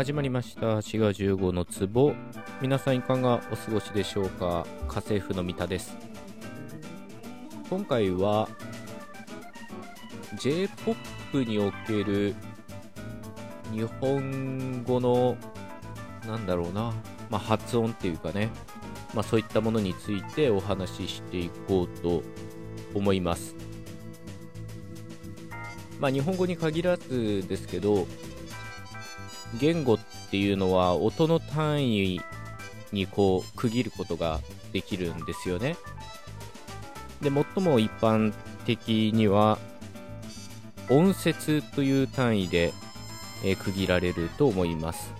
始まりました。滋賀15の壺。皆さんいかがお過ごしでしょうか？家政婦の三田です。今回は J-POP における日本語のなんだろうな、まあ、発音っていうかね、まあ、そういったものについてお話ししていこうと思います。まあ、日本語に限らずですけど言語っていうのは音の単位にこう区切ることができるんですよね。で、最も一般的には音節という単位で、え、区切られると思います。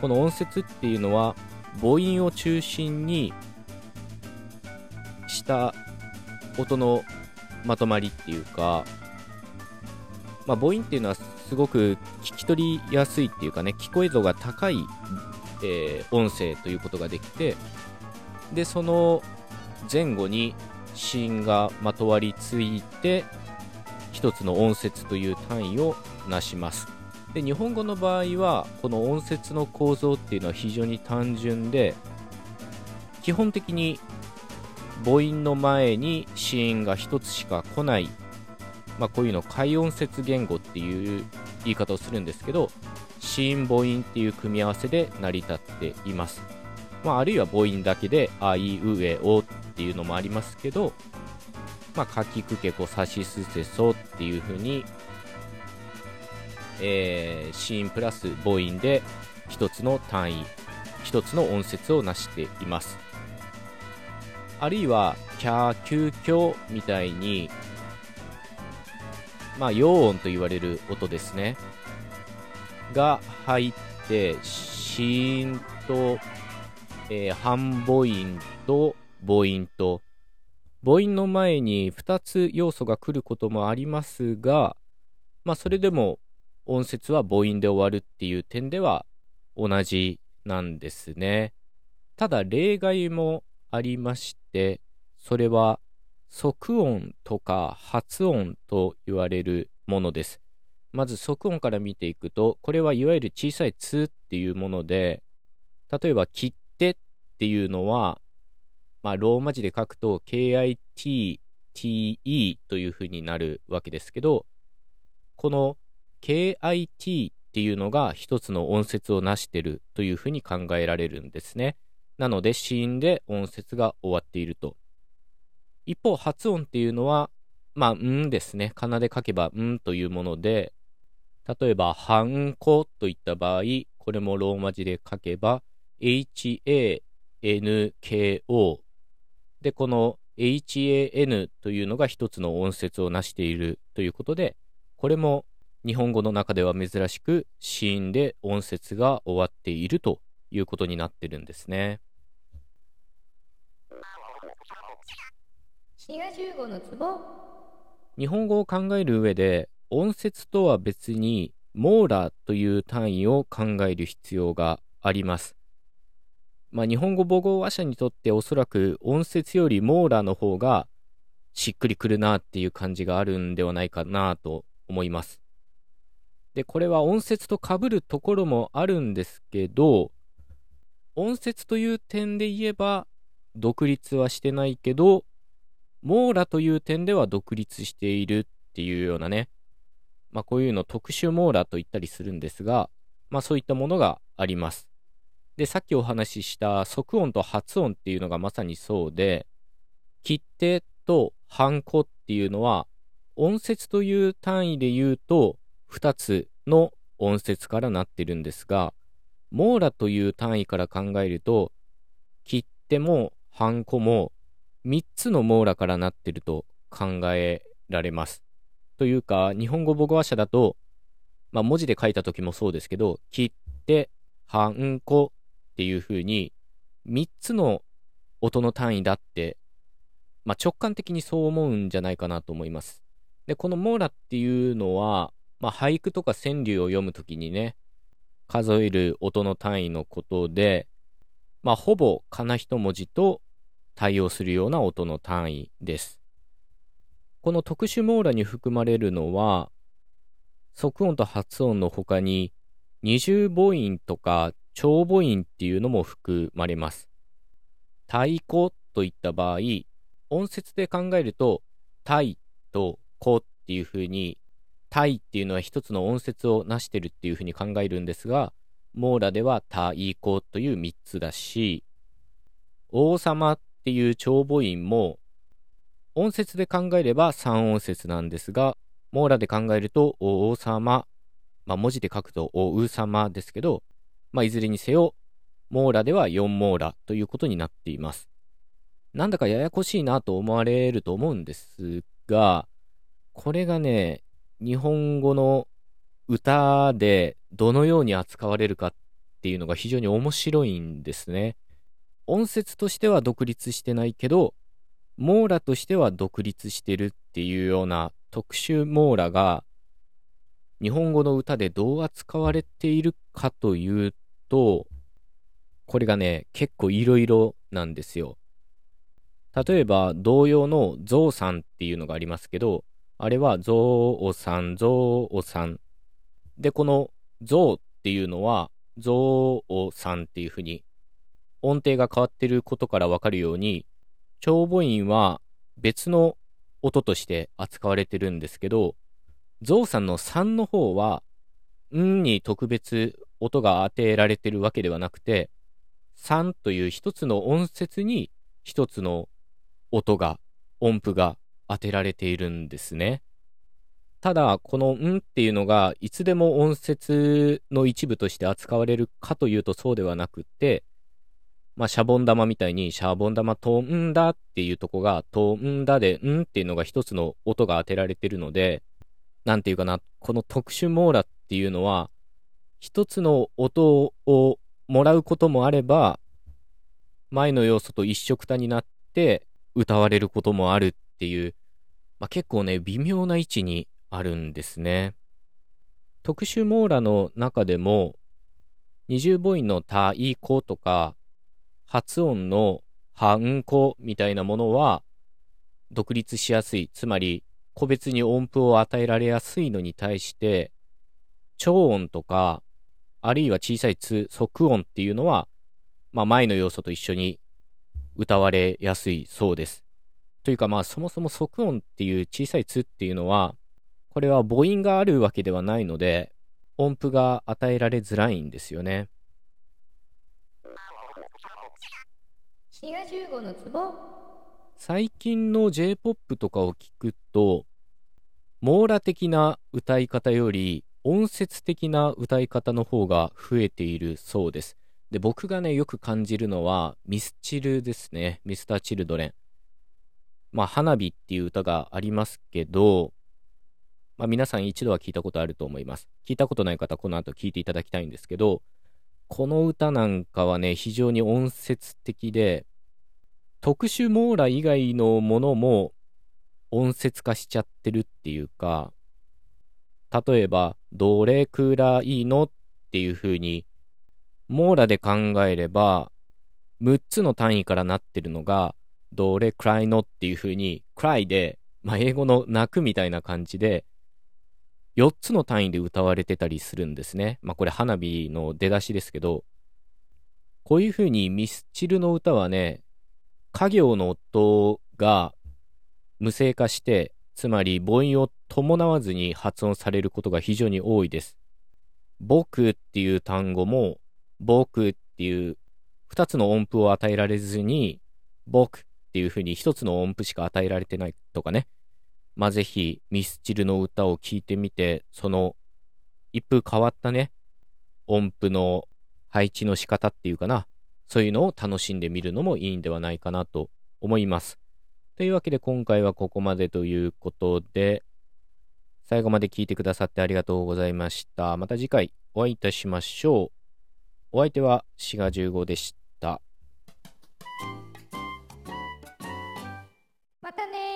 この音節っていうのは母音を中心にした音のまとまりっていうか、まあ、母音っていうのはすごく聞き取りやすいっていうかね、聞こえ度が高い、えー、音声ということができて、で、その前後に子音がまとわりついて、一つの音節という単位をなします。で、日本語の場合は、この音節の構造っていうのは非常に単純で、基本的に母音の前に子音が一つしか来ないまあ、こういうのを解音節言語っていう言い方をするんですけど子音母音っていう組み合わせで成り立っています、まあ、あるいは母音だけであいうえおっていうのもありますけどまあ、かきくけこさしすせそっていう風に、えー、子音プラス母音で一つの単位一つの音節を成しています。あるいはキャーキューキョみたいにまあ、陽音と言われる音ですね。が入って、子音と、えー、半母音と母音と、母音の前に2つ要素が来ることもありますが、まあ、それでも音節は母音で終わるっていう点では同じなんですね。ただ例外もありまして、それは即音とか発音と言われるものです。まず即音から見ていくと、これはいわゆる小さい「つ」っていうもので、例えば切手っていうのは、まあ、ローマ字で書くと KITTE というふうになるわけですけど、この KIT っていうのが一つの音節を成してるというふうに考えられるんですね。なので、子音で音節が終わっていると。一方、発音っていうのは、まあ、んですね。仮名で書けばんというもので、例えば、ハンコといった場合、これもローマ字で書けば、hanko。で、この han というのが一つの音節を成しているということで、これも日本語の中では珍しく、子音で音節が終わっているということになってるんですね。の日本語を考える上で音節とは別に網羅という単位を考える必要があります。まあ、日本語母語話者にとっておそらく音節より網羅の方がしっくりくるなっていう感じがあるんではないかなと思います。で、これは音節と被るところもあるんですけど、音節という点で言えば独立はしてないけど、網羅という点では独立しているっていうようなね、まあこういうの特殊網羅と言ったりするんですが、まあそういったものがあります。で、さっきお話しした即音と発音っていうのがまさにそうで、切手とハンコっていうのは、音節という単位で言うと、2つの音節からなってるんですが、網羅という単位から考えると、切手もハンコも3つの網羅からなってると考えられます。というか、日本語母語話者だと、まあ、文字で書いた時もそうですけど、切って、はんこっていう風に、3つの音の単位だって、まあ、直感的にそう思うんじゃないかなと思います。で、この網羅っていうのは、まあ、俳句とか川柳を読むときにね、数える音の単位のことで、まあ、ほぼかな一文字と対応するような音の単位です。この特殊網羅に含まれるのは、即音と発音の他に、二重母音とか長母音っていうのも含まれます。太鼓といった場合、音節で考えると、太と子っていう風に、太っていうのは一つの音節を成してるっていう風に考えるんですが、網羅では太鼓という3つだし、王様っていう長母音も、音節で考えれば3音節なんですが、網羅で考えると王様、まあ、文字で書くと王様ですけど、まあ、いずれにせよ、網羅では4網羅ということになっています。なんだかややこしいなと思われると思うんですが、これがね、日本語の歌でどのように扱われるかっていうのが非常に面白いんですね。音節としては独立してないけど、網羅としては独立してるっていうような特殊網羅が日本語の歌でどう扱われているかというと、これがね、結構いろいろなんですよ。例えば、同様のゾウさんっていうのがありますけど、あれはゾウさん、ゾウさん。で、このゾウっていうのは、ゾウさんっていうふうに音程が変わってることからわかるように、長母音は別の音として扱われてるんですけど、ゾウさんの3の方は、んに特別音が当てられてるわけではなくて、3という一つの音節に一つの音が、音符が当てられているんですね。ただ、このんっていうのがいつでも音節の一部として扱われるかというとそうではなくて、まあ、シャボン玉みたいに、シャボン玉飛んだっていうとこが、飛んだで、んっていうのが一つの音が当てられてるので、なんていうかな、この特殊網羅っていうのは、一つの音をもらうこともあれば、前の要素と一緒くたになって歌われることもあるっていう、まあ、結構ね、微妙な位置にあるんですね。特殊網羅の中でも、二重母音のたいこ」とか、発音のはんこみたいなものは独立しやすい。つまり、個別に音符を与えられやすいのに対して、超音とか、あるいは小さいつ、即音っていうのは、まあ前の要素と一緒に歌われやすいそうです。というかまあそもそも即音っていう小さいつっていうのは、これは母音があるわけではないので、音符が与えられづらいんですよね。最近の J-POP とかを聞くと、網羅的な歌い方より音節的な歌い方の方が増えているそうです。で、僕がね、よく感じるのは、ミスチルですね。ミスター・チルドレン。まあ、花火っていう歌がありますけど、まあ、皆さん一度は聞いたことあると思います。聞いたことない方、この後聞いていただきたいんですけど、この歌なんかはね、非常に音節的で、特殊網羅以外のものも音節化しちゃってるっていうか、例えば、どれくらいのっていう風に、網羅で考えれば、6つの単位からなってるのが、どれくらいのっていう風に、くらいで、まあ、英語の泣くみたいな感じで、4つの単位で歌われてたりするんですね。まあ、これ花火の出だしですけど、こういう風にミスチルの歌はね、家業の音が無声化して、つまり母音を伴わずに発音されることが非常に多いです。僕っていう単語も、僕っていう2つの音符を与えられずに、僕っていうふうに1つの音符しか与えられてないとかね。まあ、ぜひ、ミスチルの歌を聴いてみて、その一風変わったね、音符の配置の仕方っていうかな。そういうのを楽しんでみるのもいいんではないかなと思います。というわけで今回はここまでということで、最後まで聞いてくださってありがとうございました。また次回お会いいたしましょう。お相手は志賀15でした。またね